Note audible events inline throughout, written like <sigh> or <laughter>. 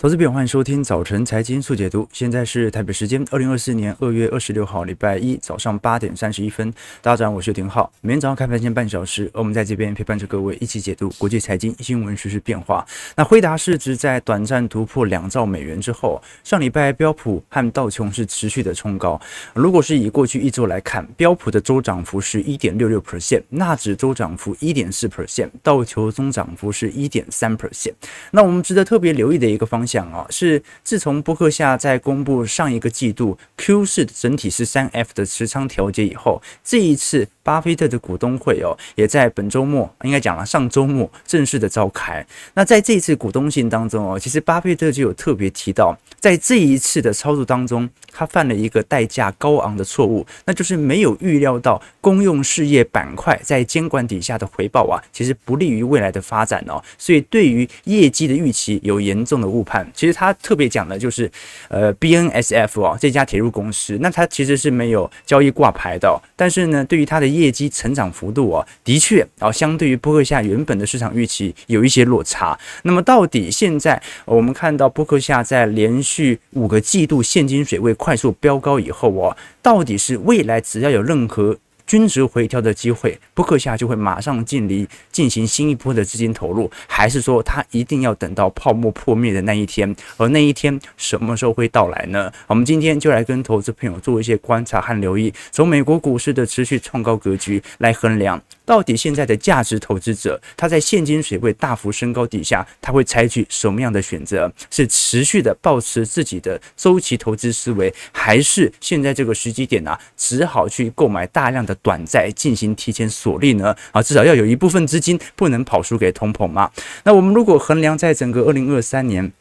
投资朋友，欢迎收听早晨财经速解读。现在是台北时间二零二四年二月二十六号礼拜一早上八点三十一分。大家好，我是廷浩。每天早上开盘前半小时，我们在这边陪伴着各位一起解读国际财经新闻实时变化。那辉达市值在短暂突破两兆美元之后，上礼拜标普和道琼是持续的冲高。如果是以过去一周来看，标普的周涨幅是一点六六 percent，纳指周涨幅一点四 percent，道琼总涨幅是一点三 percent。那我们值得特别留意的一个方向。讲啊，是自从伯克夏在公布上一个季度 Q 四整体十三 F 的持仓调节以后，这一次巴菲特的股东会哦，也在本周末应该讲了上周末正式的召开。那在这一次股东信当中哦，其实巴菲特就有特别提到，在这一次的操作当中，他犯了一个代价高昂的错误，那就是没有预料到公用事业板块在监管底下的回报啊，其实不利于未来的发展哦，所以对于业绩的预期有严重的误判。其实他特别讲的就是，呃，BNSF 哦，这家铁路公司，那它其实是没有交易挂牌的，但是呢，对于它的业绩成长幅度哦，的确啊，相对于波克夏原本的市场预期有一些落差。那么到底现在我们看到波克夏在连续五个季度现金水位快速飙高以后哦，到底是未来只要有任何均值回调的机会，波克夏就会马上进离进行新一波的资金投入，还是说他一定要等到泡沫破灭的那一天？而那一天什么时候会到来呢？我们今天就来跟投资朋友做一些观察和留意，从美国股市的持续创高格局来衡量。到底现在的价值投资者，他在现金水位大幅升高底下，他会采取什么样的选择？是持续的保持自己的周期投资思维，还是现在这个时机点啊，只好去购买大量的短债进行提前锁定呢？啊，至少要有一部分资金不能跑输给通膨嘛。那我们如果衡量在整个二零二三年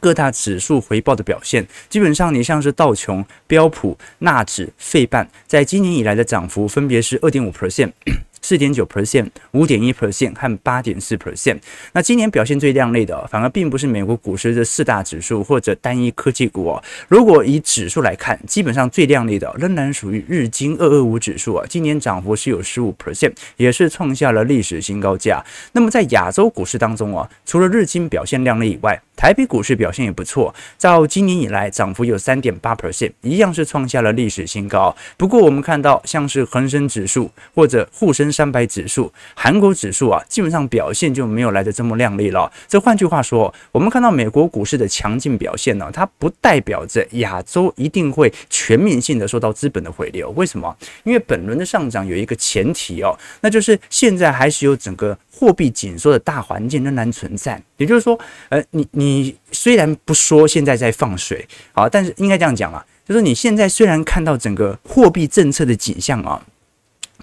各大指数回报的表现，基本上你像是道琼、标普、纳指、费半，在今年以来的涨幅分别是二点五 percent。四点九 percent、五点一 percent 和八点四 percent。那今年表现最亮丽的，反而并不是美国股市的四大指数或者单一科技股哦。如果以指数来看，基本上最亮丽的仍然属于日经二二五指数啊，今年涨幅是有十五 percent，也是创下了历史新高价。那么在亚洲股市当中啊，除了日经表现亮丽以外，台北股市表现也不错，照今年以来涨幅有三点八 percent，一样是创下了历史新高。不过我们看到，像是恒生指数或者沪深三百指数、韩国指数啊，基本上表现就没有来得这么亮丽了。这换句话说，我们看到美国股市的强劲表现呢，它不代表着亚洲一定会全面性的受到资本的回流。为什么？因为本轮的上涨有一个前提哦，那就是现在还是有整个货币紧缩的大环境仍然存在。也就是说，呃，你你虽然不说现在在放水啊，但是应该这样讲啊，就是你现在虽然看到整个货币政策的景象啊。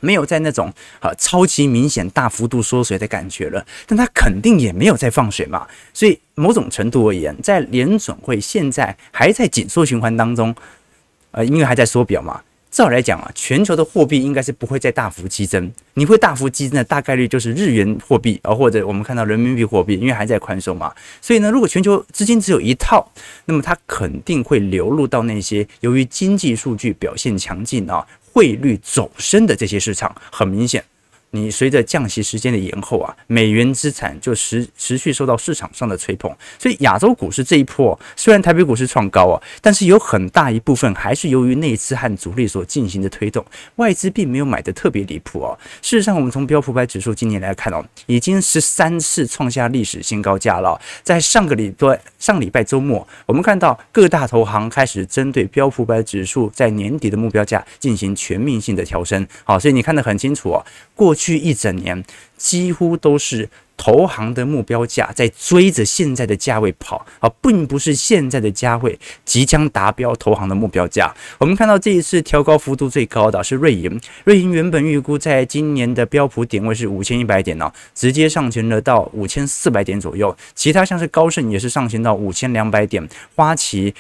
没有在那种啊超级明显大幅度缩水的感觉了，但它肯定也没有在放水嘛，所以某种程度而言，在联准会现在还在紧缩循环当中，呃，因为还在缩表嘛，照来讲啊，全球的货币应该是不会再大幅激增，你会大幅激增的大概率就是日元货币啊，或者我们看到人民币货币，因为还在宽松嘛，所以呢，如果全球资金只有一套，那么它肯定会流入到那些由于经济数据表现强劲啊。汇率走升的这些市场，很明显。你随着降息时间的延后啊，美元资产就持持续受到市场上的吹捧，所以亚洲股市这一波虽然台北股市创高啊，但是有很大一部分还是由于内资和主力所进行的推动，外资并没有买的特别离谱哦。事实上，我们从标普百指数今年来看哦，已经十三次创下历史新高价了。在上个礼拜上礼拜周末，我们看到各大投行开始针对标普百指数在年底的目标价进行全面性的调升。好，所以你看得很清楚哦，过去。去一整年，几乎都是投行的目标价在追着现在的价位跑啊，并不是现在的价位即将达标投行的目标价。我们看到这一次调高幅度最高的是瑞银，瑞银原本预估在今年的标普点位是五千一百点呢，直接上行了到五千四百点左右。其他像是高盛也是上行到五千两百点，花旗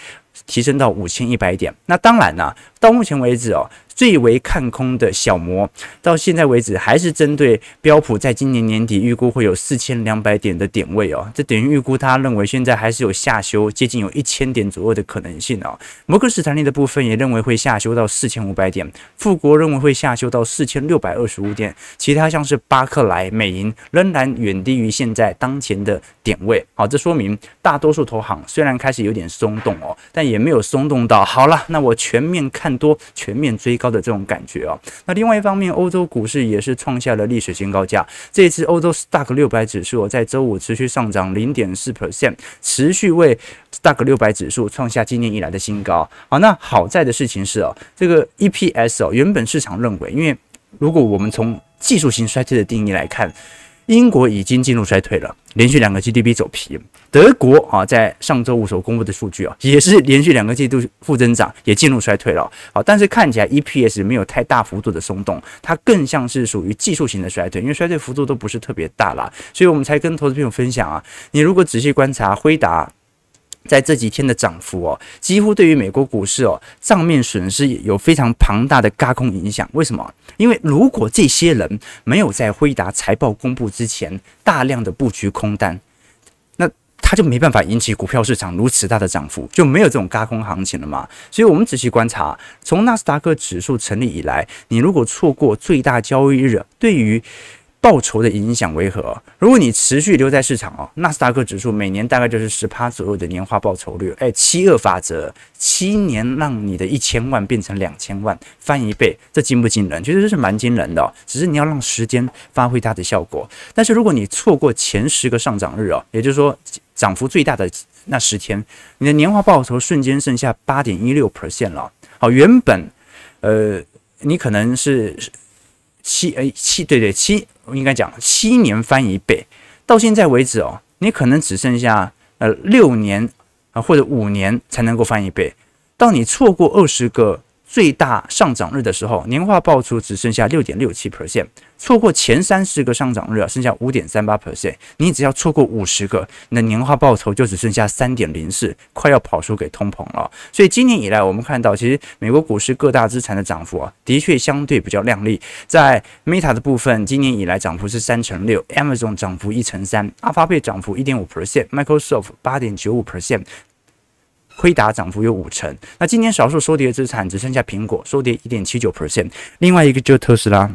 提升到五千一百点。那当然呢，到目前为止哦。最为看空的小摩，到现在为止还是针对标普，在今年年底预估会有四四千两百点的点位哦，这等于预估他认为现在还是有下修接近有一千点左右的可能性哦。摩根士丹利的部分也认为会下修到四千五百点，富国认为会下修到四千六百二十五点，其他像是巴克莱、美银仍然远低于现在当前的点位。好，这说明大多数投行虽然开始有点松动哦，但也没有松动到好了，那我全面看多、全面追高的这种感觉哦。那另外一方面，欧洲股市也是创下了历史新高价。这一次欧洲 STOCK 六百指数在周五持续上涨零点四 percent，持续为 STOCK 六百指数创下今年以来的新高。好，那好在的事情是哦，这个 EPS 哦，原本市场认为，因为如果我们从技术性衰退的定义来看，英国已经进入衰退了，连续两个 GDP 走皮。德国啊，在上周五所公布的数据啊，也是连续两个季度负增长，也进入衰退了。好，但是看起来 EPS 没有太大幅度的松动，它更像是属于技术型的衰退，因为衰退幅度都不是特别大啦，所以我们才跟投资朋友分享啊，你如果仔细观察辉达。在这几天的涨幅哦，几乎对于美国股市哦账面损失有非常庞大的轧空影响。为什么？因为如果这些人没有在辉达财报公布之前大量的布局空单，那他就没办法引起股票市场如此大的涨幅，就没有这种轧空行情了嘛。所以，我们仔细观察，从纳斯达克指数成立以来，你如果错过最大交易日，对于报酬的影响为何？如果你持续留在市场哦，纳斯达克指数每年大概就是十趴左右的年化报酬率。哎，七二法则，七年让你的一千万变成两千万，翻一倍，这惊不惊人？其实这是蛮惊人的，只是你要让时间发挥它的效果。但是如果你错过前十个上涨日哦，也就是说涨幅最大的那十天，你的年化报酬瞬间剩下八点一六 percent 了。好，原本呃，你可能是。七诶七对对七，应该讲七年翻一倍，到现在为止哦，你可能只剩下呃六年啊或者五年才能够翻一倍，当你错过二十个。最大上涨日的时候，年化报酬只剩下六点六七 percent，错过前三十个上涨日啊，剩下五点三八 percent。你只要错过五十个，你的年化报酬就只剩下三点零四，快要跑输给通膨了。所以今年以来，我们看到其实美国股市各大资产的涨幅啊，的确相对比较亮丽。在 Meta 的部分，今年以来涨幅是三成六，Amazon 涨幅一成三，阿发贝涨幅一点五 percent，Microsoft 八点九五 percent。辉达涨幅有五成，那今天少数收跌的资产只剩下苹果，收跌一点七九 percent，另外一个就特斯拉。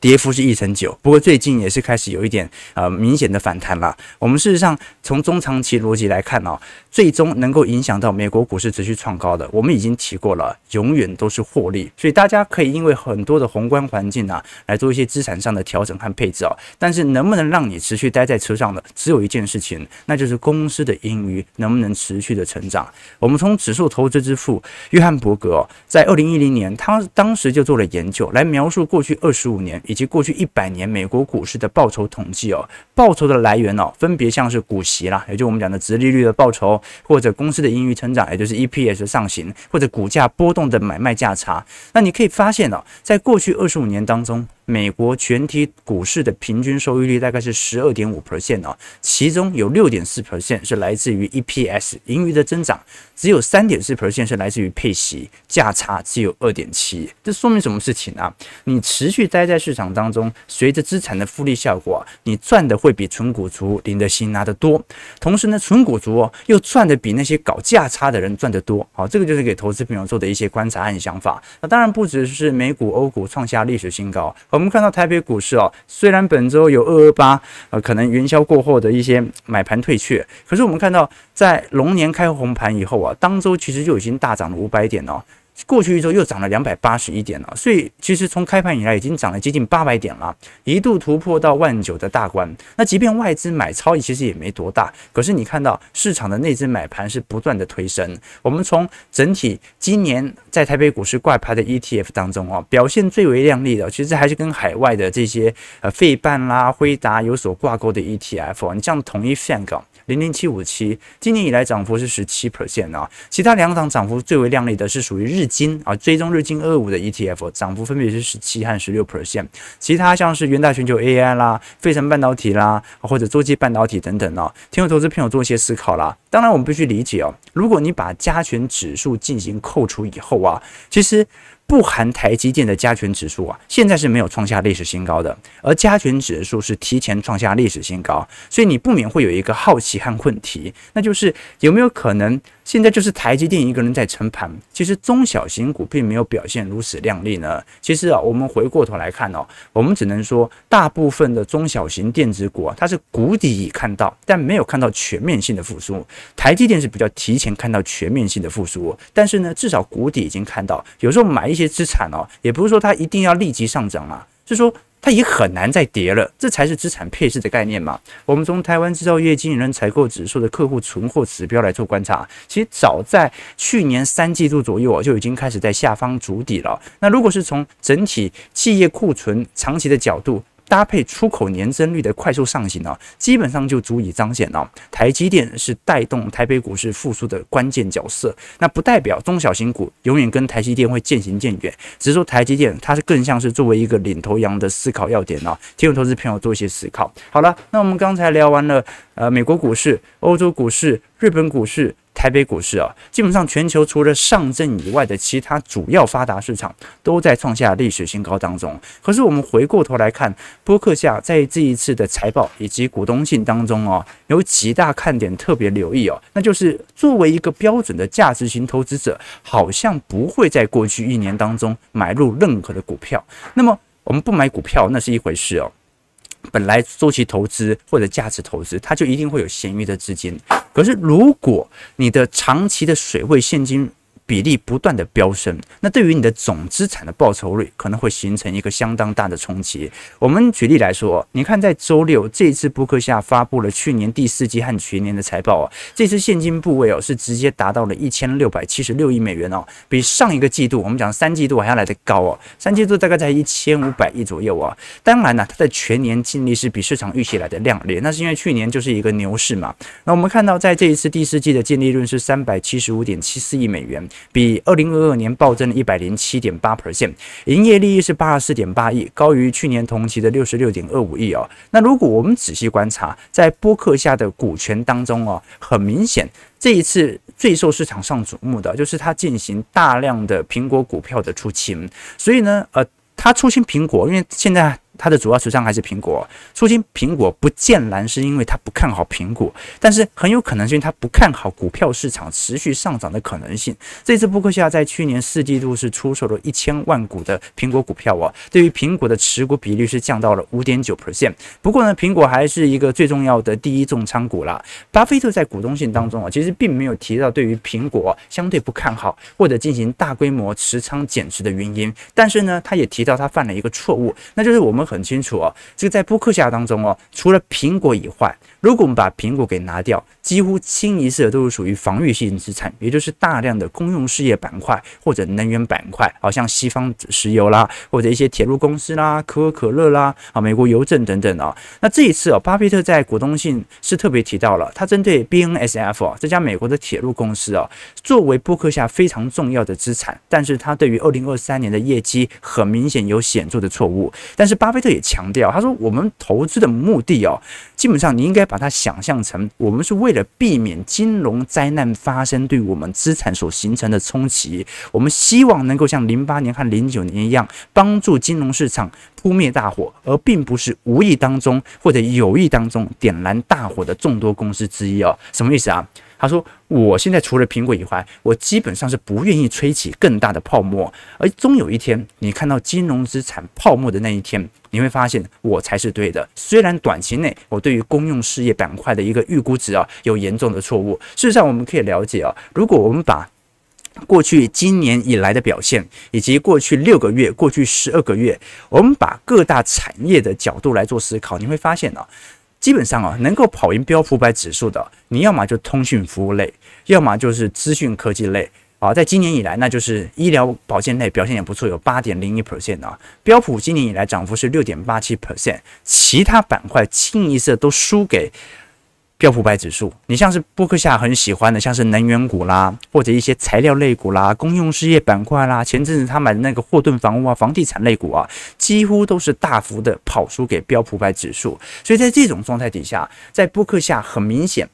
跌幅是一成九，不过最近也是开始有一点呃明显的反弹了。我们事实上从中长期逻辑来看哦，最终能够影响到美国股市持续创高的，我们已经提过了，永远都是获利。所以大家可以因为很多的宏观环境啊，来做一些资产上的调整和配置哦。但是能不能让你持续待在车上的，只有一件事情，那就是公司的盈余能不能持续的成长。我们从指数投资之父约翰伯格，在二零一零年，他当时就做了研究，来描述过去二十五年。以及过去一百年美国股市的报酬统计哦，报酬的来源哦，分别像是股息啦，也就我们讲的直利率的报酬，或者公司的盈余成长，也就是 EPS 上行，或者股价波动的买卖价差。那你可以发现哦，在过去二十五年当中。美国全体股市的平均收益率大概是十二点五 percent 哦，其中有六点四 percent 是来自于 EPS 盈余的增长，只有三点四 percent 是来自于配息，价差只有二点七。这说明什么事情啊？你持续待在市场当中，随着资产的复利效果，你赚的会比纯股族领的薪拿得多。同时呢，纯股族哦又赚的比那些搞价差的人赚得多。好，这个就是给投资朋友做的一些观察和想法。那当然不只是美股、欧股创下历史新高。我们看到台北股市啊，虽然本周有二二八，呃，可能元宵过后的一些买盘退却，可是我们看到在龙年开红盘以后啊，当周其实就已经大涨了五百点哦。过去一周又涨了两百八十一点了，所以其实从开盘以来已经涨了接近八百点了，一度突破到万九的大关。那即便外资买超其实也没多大，可是你看到市场的内资买盘是不断的推升。我们从整体今年在台北股市挂牌的 ETF 当中哦，表现最为亮丽的，其实还是跟海外的这些呃费半啦、辉达有所挂钩的 ETF。你像统一 f a n 零零七五七，今年以来涨幅是十七 percent 啊，其他两档涨幅最为亮丽的是属于日经啊，追踪日经二五的 ETF，涨幅分别是十七和十六 percent，其他像是元大全球 AI 啦、费城半导体啦，或者洲际半导体等等啊，听有投资朋友做一些思考啦。当然，我们必须理解哦，如果你把加权指数进行扣除以后啊，其实。不含台积电的加权指数啊，现在是没有创下历史新高的，而加权指数是提前创下历史新高，所以你不免会有一个好奇和问题，那就是有没有可能现在就是台积电一个人在撑盘，其实中小型股并没有表现如此亮丽呢？其实啊，我们回过头来看哦，我们只能说大部分的中小型电子股啊，它是谷底已看到，但没有看到全面性的复苏。台积电是比较提前看到全面性的复苏，但是呢，至少谷底已经看到。有时候买一些资产哦，也不是说它一定要立即上涨啊，是说。它也很难再跌了，这才是资产配置的概念嘛。我们从台湾制造业经营人采购指数的客户存货指标来做观察，其实早在去年三季度左右啊，就已经开始在下方筑底了。那如果是从整体企业库存长期的角度，搭配出口年增率的快速上行啊，基本上就足以彰显了台积电是带动台北股市复苏的关键角色。那不代表中小型股永远跟台积电会渐行渐远，只是说台积电它是更像是作为一个领头羊的思考要点啊，提供投资朋友做一些思考。好了，那我们刚才聊完了呃美国股市、欧洲股市、日本股市。台北股市啊，基本上全球除了上证以外的其他主要发达市场都在创下历史新高当中。可是我们回过头来看，波克夏在这一次的财报以及股东信当中哦，有几大看点特别留意哦，那就是作为一个标准的价值型投资者，好像不会在过去一年当中买入任何的股票。那么我们不买股票那是一回事哦。本来周期投资或者价值投资，它就一定会有闲余的资金。可是如果你的长期的水位现金，比例不断的飙升，那对于你的总资产的报酬率可能会形成一个相当大的冲击。我们举例来说，你看在周六这一次波克夏发布了去年第四季和全年的财报啊，这次现金部位哦是直接达到了一千六百七十六亿美元哦，比上一个季度我们讲三季度还要来得高哦，三季度大概在一千五百亿左右啊。当然呢，它的全年净利是比市场预期来的亮丽，那是因为去年就是一个牛市嘛。那我们看到在这一次第四季的净利润是三百七十五点七四亿美元。比二零二二年暴增了一百零七点八 percent，营业利益是八十四点八亿，高于去年同期的六十六点二五亿哦。那如果我们仔细观察，在播客下的股权当中哦，很明显这一次最受市场上瞩目的就是它进行大量的苹果股票的出清，所以呢，呃，它出清苹果，因为现在。它的主要持仓还是苹果，出清苹果不见蓝是因为他不看好苹果，但是很有可能是因为他不看好股票市场持续上涨的可能性。这次布克夏在去年四季度是出售了一千万股的苹果股票啊，对于苹果的持股比率是降到了五点九 percent。不过呢，苹果还是一个最重要的第一重仓股啦。巴菲特在股东信当中啊，其实并没有提到对于苹果相对不看好或者进行大规模持仓减持的原因，但是呢，他也提到他犯了一个错误，那就是我们。很清楚哦，这个在波克夏当中哦，除了苹果以外，如果我们把苹果给拿掉，几乎清一色都是属于防御性资产，也就是大量的公用事业板块或者能源板块，好像西方石油啦，或者一些铁路公司啦、可口可乐啦、啊美国邮政等等啊。那这一次哦，巴菲特在股东信是特别提到了，他针对 BNSF 哦这家美国的铁路公司啊，作为波克夏非常重要的资产，但是他对于二零二三年的业绩很明显有显著的错误。但是巴巴菲特也强调，他说我们投资的目的哦，基本上你应该。把它想象成，我们是为了避免金融灾难发生对我们资产所形成的冲击，我们希望能够像零八年和零九年一样，帮助金融市场扑灭大火，而并不是无意当中或者有意当中点燃大火的众多公司之一哦。什么意思啊？他说：“我现在除了苹果以外，我基本上是不愿意吹起更大的泡沫。而终有一天，你看到金融资产泡沫的那一天，你会发现我才是对的。虽然短期内我对于公用事业板块的一个预估值啊有严重的错误。事实上，我们可以了解啊，如果我们把过去今年以来的表现，以及过去六个月、过去十二个月，我们把各大产业的角度来做思考，你会发现啊。”基本上啊，能够跑赢标普百指数的，你要么就通讯服务类，要么就是资讯科技类啊。在今年以来，那就是医疗保健类表现也不错，有八点零一 percent 啊。标普今年以来涨幅是六点八七 percent，其他板块清一色都输给。标普百指数，你像是波克夏很喜欢的，像是能源股啦，或者一些材料类股啦、公用事业板块啦，前阵子他买的那个霍顿房屋啊、房地产类股啊，几乎都是大幅的跑输给标普百指数。所以在这种状态底下，在波克夏很明显。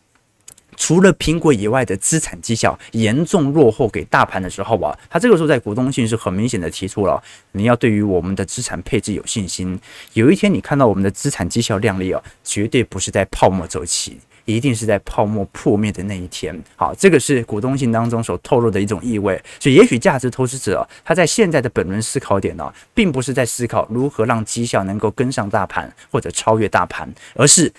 除了苹果以外的资产绩效严重落后给大盘的时候啊，他这个时候在股东信是很明显的提出了，你要对于我们的资产配置有信心。有一天你看到我们的资产绩效亮丽啊，绝对不是在泡沫周期，一定是在泡沫破灭的那一天。好，这个是股东信当中所透露的一种意味。所以也许价值投资者他在现在的本轮思考点呢，并不是在思考如何让绩效能够跟上大盘或者超越大盘，而是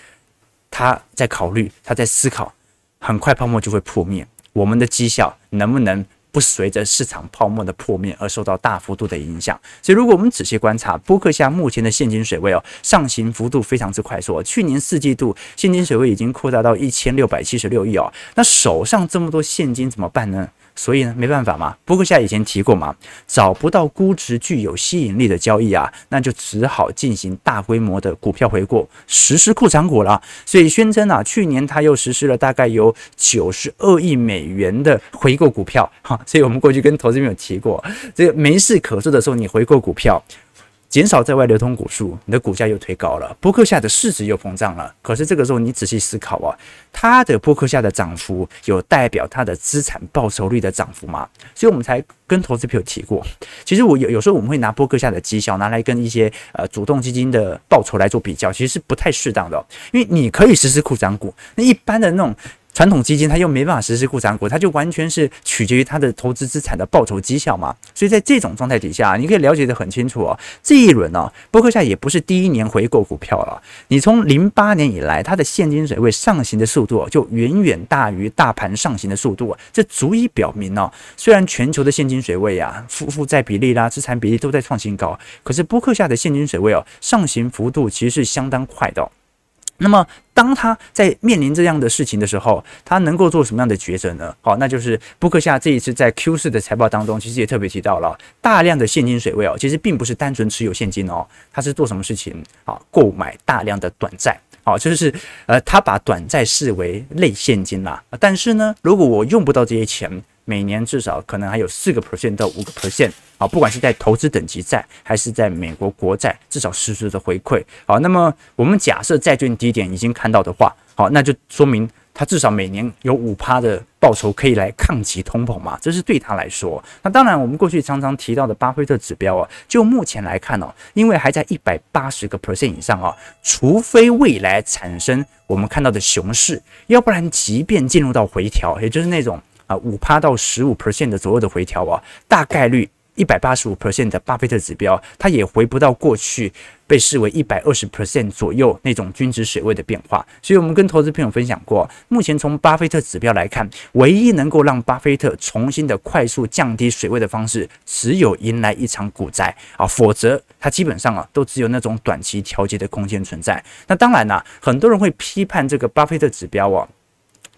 他在考虑，他在思考。很快泡沫就会破灭，我们的绩效能不能不随着市场泡沫的破灭而受到大幅度的影响？所以，如果我们仔细观察波克夏目前的现金水位哦，上行幅度非常之快速。去年四季度现金水位已经扩大到一千六百七十六亿哦，那手上这么多现金怎么办呢？所以呢，没办法嘛。波克夏以前提过嘛，找不到估值具有吸引力的交易啊，那就只好进行大规模的股票回购，实施库藏股了。所以宣称啊，去年他又实施了大概有九十二亿美元的回购股票。哈，所以我们过去跟投资朋友提过，这个没事可做的时候，你回购股票。减少在外流通股数，你的股价又推高了，波克下的市值又膨胀了。可是这个时候你仔细思考啊，它的波克下的涨幅有代表它的资产报酬率的涨幅吗？所以我们才跟投资朋友提过，其实我有有时候我们会拿波克下的绩效拿来跟一些呃主动基金的报酬来做比较，其实是不太适当的，因为你可以实施库藏股，那一般的那种。传统基金它又没办法实施固产股，它就完全是取决于它的投资资产的报酬绩效嘛。所以在这种状态底下，你可以了解得很清楚哦。这一轮呢，波克夏也不是第一年回购股票了。你从零八年以来，它的现金水位上行的速度就远远大于大盘上行的速度，这足以表明哦，虽然全球的现金水位啊、负负债比例啦、资产比例都在创新高，可是波克夏的现金水位哦，上行幅度其实是相当快的。那么，当他在面临这样的事情的时候，他能够做什么样的抉择呢？好，那就是布克夏这一次在 Q 四的财报当中，其实也特别提到了大量的现金水位哦，其实并不是单纯持有现金哦，他是做什么事情？好，购买大量的短债，好，就是呃，他把短债视为类现金啦。但是呢，如果我用不到这些钱，每年至少可能还有四个 percent 到五个 percent。好，不管是在投资等级债，还是在美国国债，至少实质的回馈。好，那么我们假设债券低点已经看到的话，好，那就说明它至少每年有五趴的报酬可以来抗击通膨嘛，这是对他来说。那当然，我们过去常常提到的巴菲特指标啊，就目前来看哦，因为还在一百八十个 percent 以上啊，除非未来产生我们看到的熊市，要不然即便进入到回调，也就是那种啊五趴到十五 percent 的左右的回调啊，大概率。一百八十五 percent 的巴菲特指标，它也回不到过去被视为一百二十 percent 左右那种均值水位的变化。所以，我们跟投资朋友分享过，目前从巴菲特指标来看，唯一能够让巴菲特重新的快速降低水位的方式，只有迎来一场股灾啊，否则它基本上啊都只有那种短期调节的空间存在。那当然啦，很多人会批判这个巴菲特指标啊。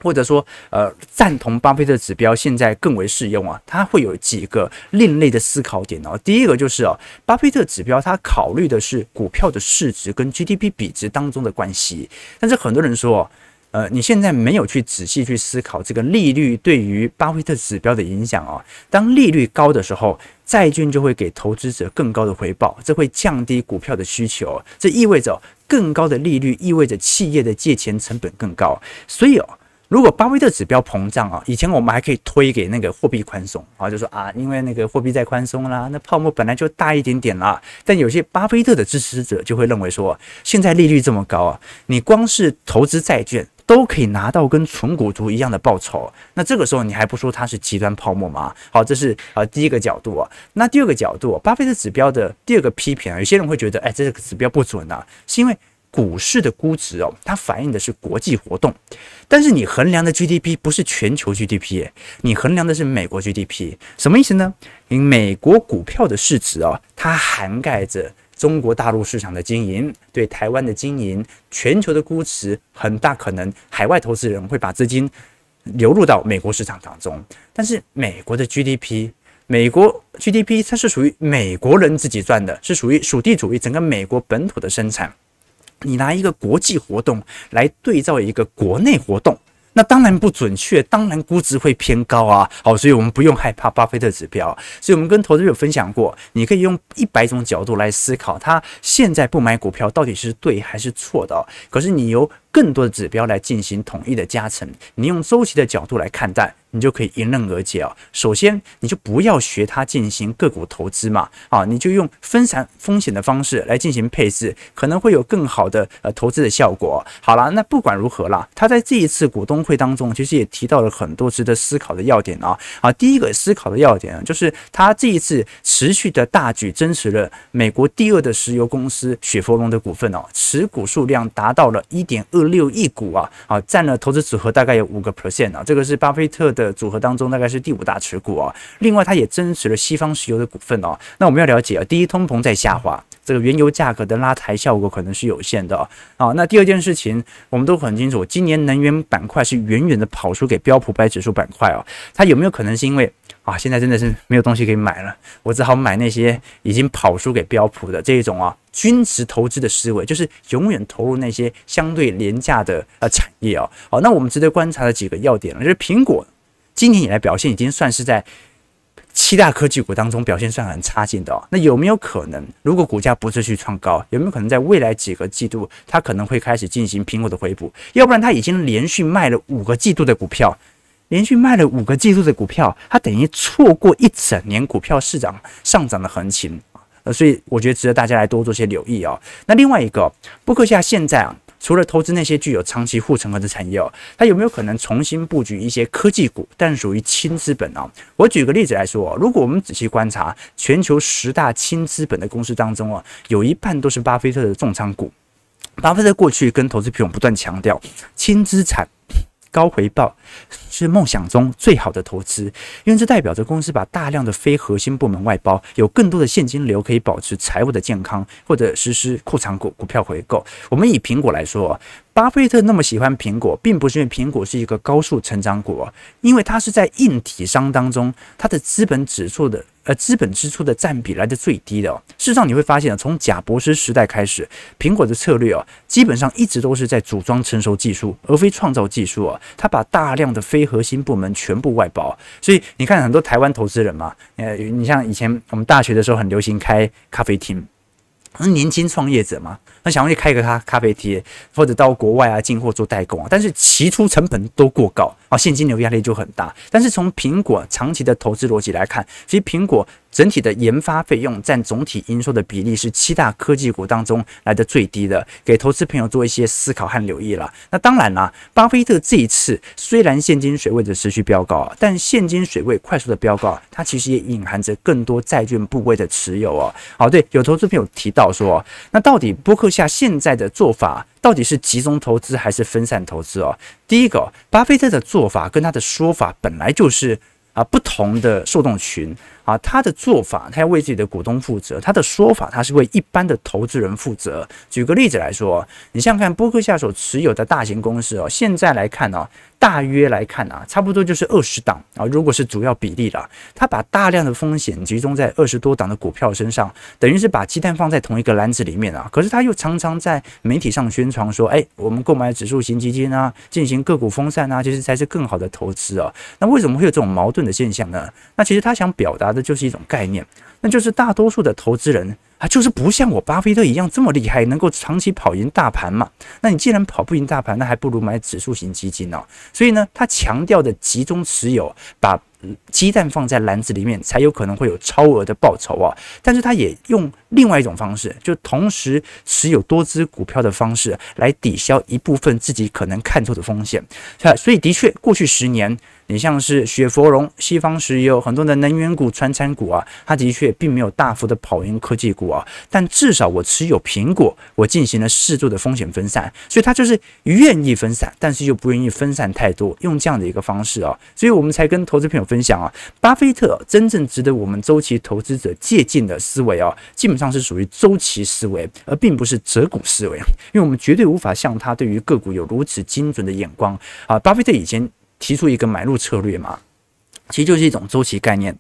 或者说，呃，赞同巴菲特指标现在更为适用啊，它会有几个另类的思考点哦。第一个就是哦，巴菲特指标它考虑的是股票的市值跟 GDP 比值当中的关系，但是很多人说，呃，你现在没有去仔细去思考这个利率对于巴菲特指标的影响哦。当利率高的时候，债券就会给投资者更高的回报，这会降低股票的需求，这意味着更高的利率意味着企业的借钱成本更高，所以哦。如果巴菲特指标膨胀啊，以前我们还可以推给那个货币宽松啊，就说啊，因为那个货币在宽松啦，那泡沫本来就大一点点啦。但有些巴菲特的支持者就会认为说，现在利率这么高啊，你光是投资债券都可以拿到跟存股族一样的报酬，那这个时候你还不说它是极端泡沫吗？好，这是啊第一个角度啊。那第二个角度，巴菲特指标的第二个批评啊，有些人会觉得，哎，这个指标不准啊，是因为。股市的估值哦，它反映的是国际活动，但是你衡量的 GDP 不是全球 GDP，你衡量的是美国 GDP，什么意思呢？因为美国股票的市值哦，它涵盖着中国大陆市场的经营，对台湾的经营，全球的估值很大可能海外投资人会把资金流入到美国市场当中，但是美国的 GDP，美国 GDP 它是属于美国人自己赚的，是属于属地主义整个美国本土的生产。你拿一个国际活动来对照一个国内活动，那当然不准确，当然估值会偏高啊。好，所以我们不用害怕巴菲特指标。所以我们跟投资者分享过，你可以用一百种角度来思考，他现在不买股票到底是对还是错的。可是你由更多的指标来进行统一的加成，你用周期的角度来看待。你就可以迎刃而解啊！首先，你就不要学它进行个股投资嘛，啊，你就用分散风险的方式来进行配置，可能会有更好的呃投资的效果。好了，那不管如何啦，他在这一次股东会当中，其实也提到了很多值得思考的要点啊。啊，第一个思考的要点就是他这一次持续的大举增持了美国第二的石油公司雪佛龙的股份哦，持股数量达到了一点二六亿股啊，啊，占了投资组合大概有五个 percent 啊，这个是巴菲特的。的组合当中大概是第五大持股啊，另外它也增持了西方石油的股份哦。那我们要了解啊，第一，通膨在下滑，这个原油价格的拉抬效果可能是有限的啊。那第二件事情，我们都很清楚，今年能源板块是远远的跑输给标普百指数板块哦。它有没有可能是因为啊，现在真的是没有东西可以买了，我只好买那些已经跑输给标普的这一种啊，均值投资的思维，就是永远投入那些相对廉价的呃产业啊。好，那我们值得观察的几个要点呢，就是苹果。今年以来表现已经算是在七大科技股当中表现算很差劲的哦。那有没有可能，如果股价不继续创高，有没有可能在未来几个季度，它可能会开始进行苹果的回补？要不然它已经连续卖了五个季度的股票，连续卖了五个季度的股票，它等于错过一整年股票市场上涨的行情。呃，所以我觉得值得大家来多做些留意哦。那另外一个，波克夏现在啊。除了投资那些具有长期护城河的产业哦，它有没有可能重新布局一些科技股，但属于轻资本哦？我举个例子来说哦，如果我们仔细观察全球十大轻资本的公司当中哦，有一半都是巴菲特的重仓股。巴菲特过去跟投资朋友不断强调轻资产。高回报是梦想中最好的投资，因为这代表着公司把大量的非核心部门外包，有更多的现金流可以保持财务的健康，或者实施库藏股股票回购。我们以苹果来说。巴菲特那么喜欢苹果，并不是因为苹果是一个高速成长股，因为它是在硬体商当中，它的资本指数的呃资本支出的占比来的最低的哦。事实上你会发现啊，从贾博士时代开始，苹果的策略哦，基本上一直都是在组装成熟技术，而非创造技术哦。他把大量的非核心部门全部外包，所以你看很多台湾投资人嘛，呃，你像以前我们大学的时候很流行开咖啡厅，年轻创业者嘛。那想要去开一个咖咖啡厅，或者到国外啊进货做代工啊，但是起初成本都过高啊，现金流压力就很大。但是从苹果长期的投资逻辑来看，其实苹果。整体的研发费用占总体营收的比例是七大科技股当中来的最低的，给投资朋友做一些思考和留意了。那当然啦，巴菲特这一次虽然现金水位的持续飙高，但现金水位快速的飙高，它其实也隐含着更多债券部位的持有哦。好，对，有投资朋友提到说，那到底波克夏现在的做法到底是集中投资还是分散投资哦？第一个，巴菲特的做法跟他的说法本来就是啊不同的受众群。啊，他的做法，他要为自己的股东负责；他的说法，他是为一般的投资人负责。举个例子来说，你像看波克夏所持有的大型公司哦，现在来看呢，大约来看啊，差不多就是二十档啊。如果是主要比例了，他把大量的风险集中在二十多档的股票身上，等于是把鸡蛋放在同一个篮子里面啊。可是他又常常在媒体上宣传说，哎，我们购买指数型基金啊，进行个股分散啊，其实才是更好的投资啊。那为什么会有这种矛盾的现象呢？那其实他想表达。的就是一种概念，那就是大多数的投资人啊，就是不像我巴菲特一样这么厉害，能够长期跑赢大盘嘛。那你既然跑不赢大盘，那还不如买指数型基金呢。所以呢，他强调的集中持有，把鸡蛋放在篮子里面，才有可能会有超额的报酬啊。但是他也用另外一种方式，就同时持有多只股票的方式来抵消一部分自己可能看错的风险。所以的确，过去十年。你像是雪佛龙、西方石油很多的能源股、传产股啊，它的确并没有大幅的跑赢科技股啊，但至少我持有苹果，我进行了适度的风险分散，所以它就是愿意分散，但是又不愿意分散太多，用这样的一个方式啊，所以我们才跟投资朋友分享啊，巴菲特真正值得我们周期投资者借鉴的思维啊，基本上是属于周期思维，而并不是择股思维，因为我们绝对无法像他对于个股有如此精准的眼光啊，巴菲特以前。提出一个买入策略嘛，其实就是一种周期概念，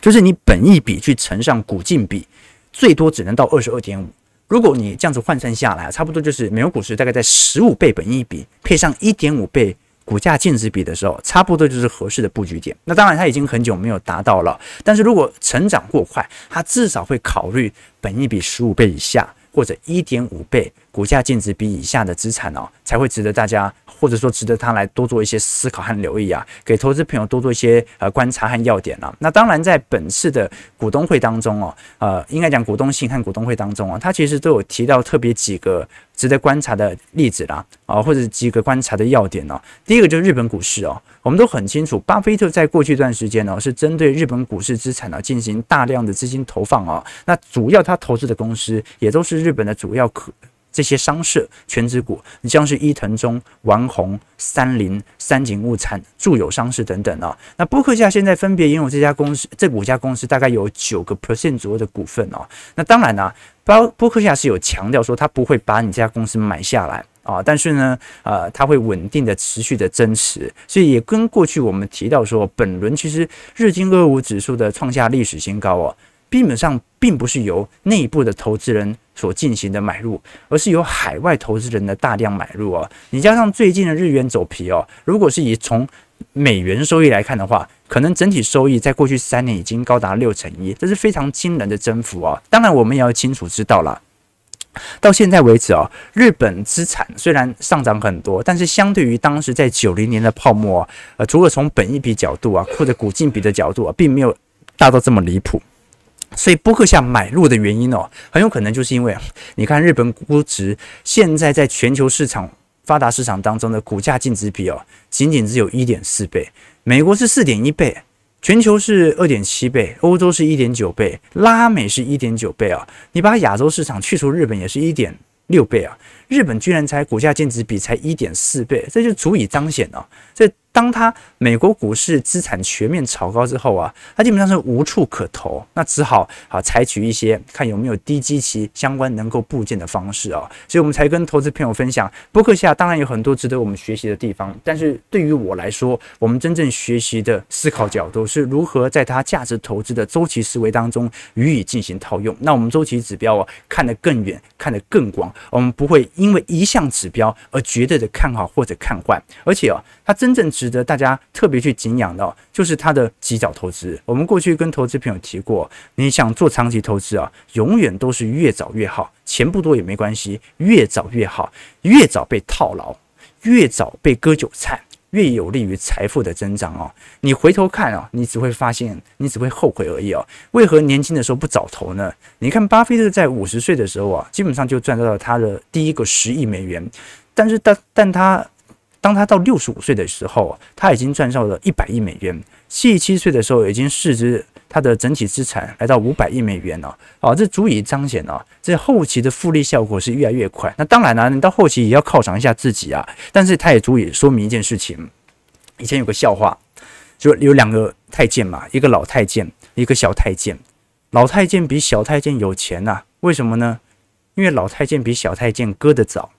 就是你本一比去乘上股净比，最多只能到二十二点五。如果你这样子换算下来，差不多就是美国股市大概在十五倍本一比配上一点五倍股价净值比的时候，差不多就是合适的布局点。那当然，它已经很久没有达到了。但是如果成长过快，它至少会考虑本一比十五倍以下，或者一点五倍股价净值比以下的资产哦，才会值得大家。或者说值得他来多做一些思考和留意啊，给投资朋友多做一些呃观察和要点啊。那当然，在本次的股东会当中哦，呃，应该讲股东信和股东会当中啊，他其实都有提到特别几个值得观察的例子啦，啊，或者几个观察的要点哦。第一个就是日本股市哦，我们都很清楚，巴菲特在过去一段时间呢，是针对日本股市资产呢进行大量的资金投放哦。那主要他投资的公司也都是日本的主要可。这些商社全职股，你像是伊藤忠、丸红、三菱、三井物产、住友商事等等啊。那波克夏现在分别拥有这家公司，这五家公司大概有九个 percent 左右的股份哦。那当然呢、啊，波波克夏是有强调说他不会把你这家公司买下来啊，但是呢，呃，他会稳定的持续的增持，所以也跟过去我们提到说，本轮其实日经二五指数的创下历史新高哦。基本上并不是由内部的投资人所进行的买入，而是由海外投资人的大量买入哦。你加上最近的日元走皮哦，如果是以从美元收益来看的话，可能整体收益在过去三年已经高达六成一，这是非常惊人的增幅哦。当然，我们也要清楚知道了，到现在为止哦，日本资产虽然上涨很多，但是相对于当时在九零年的泡沫，呃，除了从本益比角度啊，或者股净比的角度啊，并没有大到这么离谱。所以波克夏买入的原因哦，很有可能就是因为 <sniffs> 你看日本估值现在在全球市场发达市场当中的股价净值比哦，仅仅只有一点四倍，美国是四点一倍，全球是二点七倍，欧洲是一点九倍，拉美是一点九倍啊，你把亚洲市场去除日本也是一点六倍啊，日本居然才股价净值比才一点四倍，这就足以彰显了这。当他美国股市资产全面炒高之后啊，他基本上是无处可投，那只好啊采取一些看有没有低基期相关能够布建的方式啊，所以我们才跟投资朋友分享，波克夏当然有很多值得我们学习的地方，但是对于我来说，我们真正学习的思考角度是如何在它价值投资的周期思维当中予以进行套用。那我们周期指标啊看得更远，看得更广，我们不会因为一项指标而绝对的看好或者看坏，而且啊，它真正值得大家特别去敬仰的，就是它的及早投资。我们过去跟投资朋友提过，你想做长期投资啊，永远都是越早越好，钱不多也没关系，越早越好，越早被套牢，越早被割韭菜，越有利于财富的增长哦。你回头看啊，你只会发现，你只会后悔而已哦。为何年轻的时候不早投呢？你看巴菲特在五十岁的时候啊，基本上就赚到了他的第一个十亿美元，但是但但他。当他到六十五岁的时候，他已经赚到了一百亿美元；七十七岁的时候，已经市值他的整体资产来到五百亿美元了。啊，这足以彰显啊，这后期的复利效果是越来越快。那当然了，你到后期也要犒赏一下自己啊。但是他也足以说明一件事情：以前有个笑话，就有两个太监嘛，一个老太监，一个小太监。老太监比小太监有钱呐？为什么呢？因为老太监比小太监割得早。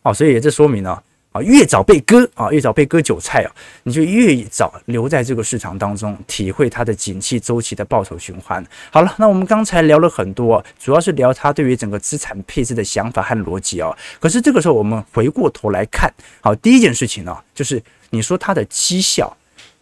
哦，所以这说明了。啊，越早被割啊，越早被割韭菜啊，你就越早留在这个市场当中，体会它的景气周期的报酬循环。好了，那我们刚才聊了很多，主要是聊他对于整个资产配置的想法和逻辑啊。可是这个时候，我们回过头来看，好，第一件事情呢，就是你说它的绩效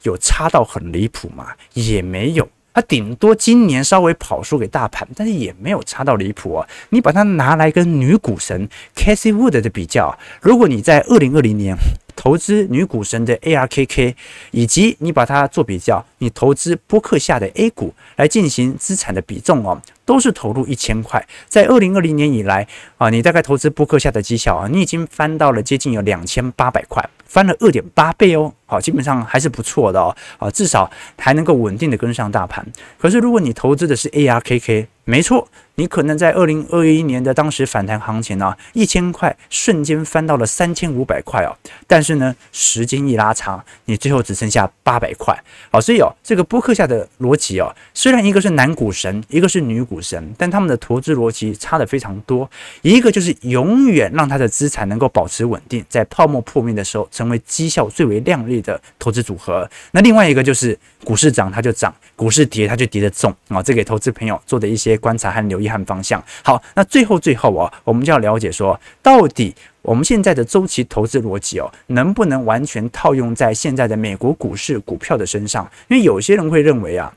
有差到很离谱吗？也没有。它顶多今年稍微跑输给大盘，但是也没有差到离谱啊！你把它拿来跟女股神 Cathie Wood 的比较，如果你在二零二零年投资女股神的 ARKK，以及你把它做比较，你投资波克夏的 A 股来进行资产的比重哦，都是投入一千块。在二零二零年以来啊，你大概投资波克夏的绩效啊，你已经翻到了接近有两千八百块。翻了二点八倍哦，好，基本上还是不错的哦，啊，至少还能够稳定的跟上大盘。可是如果你投资的是 ARKK，没错。你可能在二零二一年的当时反弹行情啊，一千块瞬间翻到了三千五百块哦。但是呢，时间一拉长，你最后只剩下八百块。好，所以哦，这个波克下的逻辑哦，虽然一个是男股神，一个是女股神，但他们的投资逻辑差的非常多。一个就是永远让他的资产能够保持稳定，在泡沫破灭的时候成为绩效最为亮丽的投资组合。那另外一个就是股市涨它就涨，股市跌它就跌得重啊。这给投资朋友做的一些观察和留意。看方向。好，那最后最后啊，我们就要了解说，到底我们现在的周期投资逻辑哦，能不能完全套用在现在的美国股市股票的身上？因为有些人会认为啊。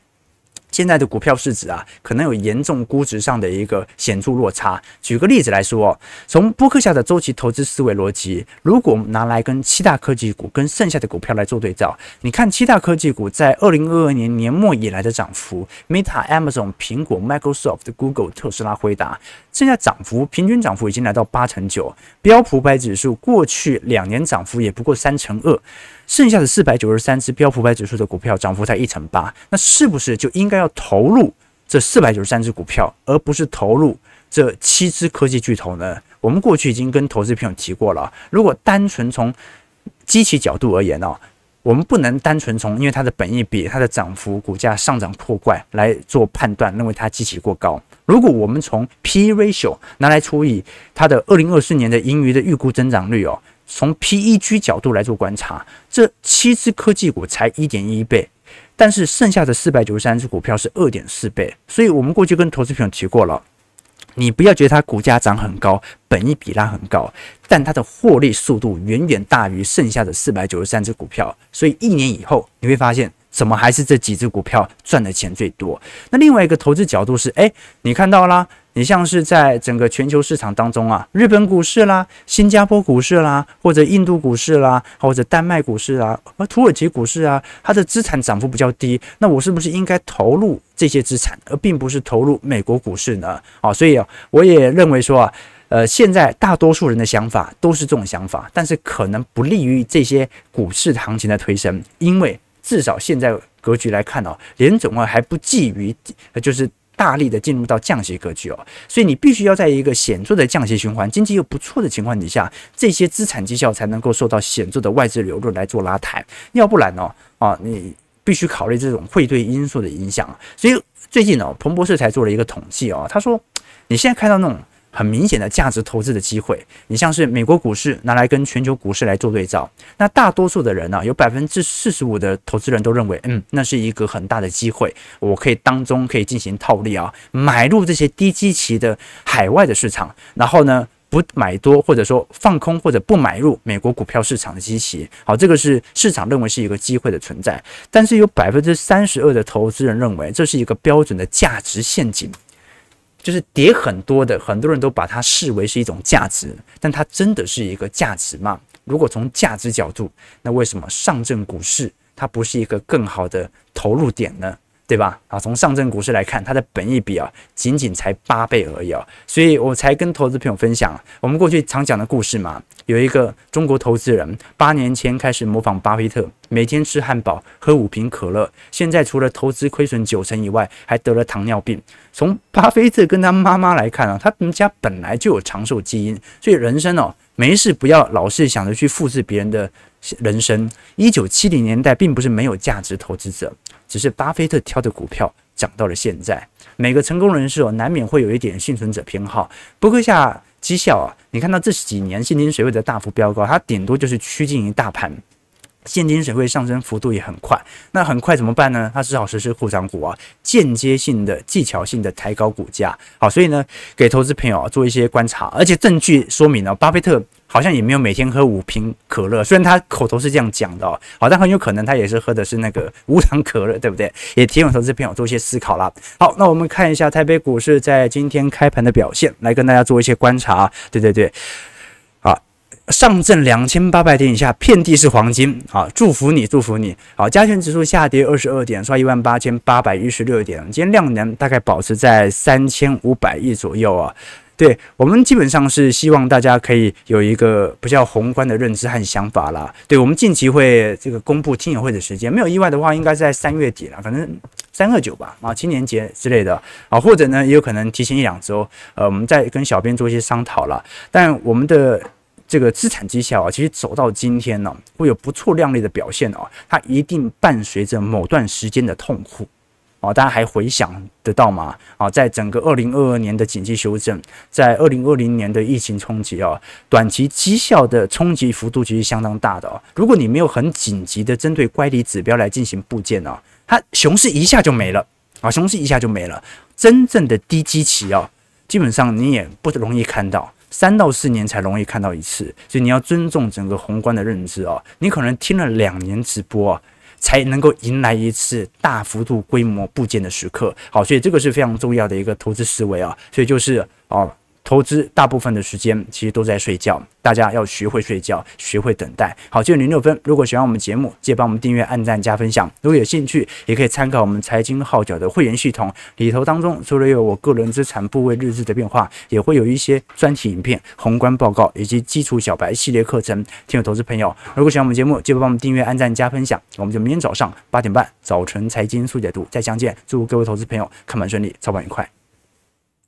现在的股票市值啊，可能有严重估值上的一个显著落差。举个例子来说，从波克夏的周期投资思维逻辑，如果拿来跟七大科技股跟剩下的股票来做对照，你看七大科技股在二零二二年年末以来的涨幅，Meta、Amazon、苹果、Microsoft、Google、特斯拉、辉达，现在涨幅平均涨幅已经来到八成九。标普百指数过去两年涨幅也不过三成二。剩下的四百九十三只标普百指数的股票涨幅才一成八，那是不是就应该要投入这四百九十三只股票，而不是投入这七只科技巨头呢？我们过去已经跟投资朋友提过了，如果单纯从机器角度而言呢，我们不能单纯从因为它的本益比、它的涨幅、股价上涨破怪来做判断，认为它机器过高。如果我们从 P/E ratio 拿来除以它的二零二四年的盈余的预估增长率哦。从 PEG 角度来做观察，这七只科技股才一点一倍，但是剩下的四百九十三只股票是二点四倍。所以，我们过去跟投资朋友提过了，你不要觉得它股价涨很高，本益比拉很高，但它的获利速度远远大于剩下的四百九十三只股票。所以，一年以后你会发现，怎么还是这几只股票赚的钱最多？那另外一个投资角度是，诶，你看到啦。你像是在整个全球市场当中啊，日本股市啦、新加坡股市啦，或者印度股市啦，或者丹麦股市啦，而土耳其股市啊，它的资产涨幅比较低，那我是不是应该投入这些资产，而并不是投入美国股市呢？啊，所以啊，我也认为说啊，呃，现在大多数人的想法都是这种想法，但是可能不利于这些股市行情的推升，因为至少现在格局来看哦，联总会还不急于，就是。大力的进入到降息格局哦，所以你必须要在一个显著的降息循环、经济又不错的情况底下，这些资产绩效才能够受到显著的外资流入来做拉抬，要不然哦，啊，你必须考虑这种汇兑因素的影响。所以最近哦，彭博社才做了一个统计哦，他说你现在看到那种。很明显的价值投资的机会，你像是美国股市拿来跟全球股市来做对照，那大多数的人呢、有百分之四十五的投资人都认为，嗯，那是一个很大的机会，我可以当中可以进行套利啊，买入这些低基期的海外的市场，然后呢，不买多或者说放空或者不买入美国股票市场的基期，好，这个是市场认为是一个机会的存在，但是有百分之三十二的投资人认为这是一个标准的价值陷阱。就是跌很多的，很多人都把它视为是一种价值，但它真的是一个价值吗？如果从价值角度，那为什么上证股市它不是一个更好的投入点呢？对吧？啊，从上证股市来看，它的本益比啊，仅仅才八倍而已啊，所以我才跟投资朋友分享我们过去常讲的故事嘛。有一个中国投资人，八年前开始模仿巴菲特，每天吃汉堡，喝五瓶可乐，现在除了投资亏损九成以外，还得了糖尿病。从巴菲特跟他妈妈来看啊，他们家本来就有长寿基因，所以人生哦，没事不要老是想着去复制别人的人生。一九七零年代并不是没有价值投资者。只是巴菲特挑的股票涨到了现在，每个成功人士哦，难免会有一点幸存者偏好。波克夏绩效啊，你看到这几年现金水位的大幅飙高，它顶多就是趋近于大盘。现金水位上升幅度也很快，那很快怎么办呢？它只好实施护长股啊，间接性的、技巧性的抬高股价。好，所以呢，给投资朋友做一些观察，而且证据说明了，巴菲特好像也没有每天喝五瓶可乐，虽然他口头是这样讲的，好，但很有可能他也是喝的是那个无糖可乐，对不对？也提醒投资朋友做一些思考啦。好，那我们看一下台北股市在今天开盘的表现，来跟大家做一些观察。对对对。上证两千八百点以下，遍地是黄金。好，祝福你，祝福你。好，加权指数下跌二十二点，刷一万八千八百一十六点。今天量能大概保持在三千五百亿左右啊。对，我们基本上是希望大家可以有一个比较宏观的认知和想法啦。对，我们近期会这个公布听友会的时间，没有意外的话，应该是在三月底了，反正三二九吧，啊，青年节之类的啊，或者呢，也有可能提前一两周，呃，我们再跟小编做一些商讨了。但我们的。这个资产绩效啊，其实走到今天呢，会有不错亮丽的表现哦。它一定伴随着某段时间的痛苦哦。大家还回想得到吗？啊，在整个二零二二年的经济修正，在二零二零年的疫情冲击啊，短期绩效的冲击幅度其实相当大的哦。如果你没有很紧急的针对乖离指标来进行布件它熊市一下就没了啊，熊市一下就没了。真正的低基期啊。基本上你也不容易看到，三到四年才容易看到一次，所以你要尊重整个宏观的认知啊。你可能听了两年直播啊，才能够迎来一次大幅度规模部件的时刻。好，所以这个是非常重要的一个投资思维啊。所以就是啊。投资大部分的时间其实都在睡觉，大家要学会睡觉，学会等待。好，九点零六分，如果喜欢我们节目，记得帮我们订阅、按赞、加分享。如果有兴趣，也可以参考我们财经号角的会员系统里头当中，除了有我个人资产部位日志的变化，也会有一些专题影片、宏观报告以及基础小白系列课程。听友投资朋友，如果喜欢我们节目，记得帮我们订阅、按赞、加分享。我们就明天早上八点半，早晨财经速解读再相见。祝各位投资朋友看盘顺利，操盘愉快。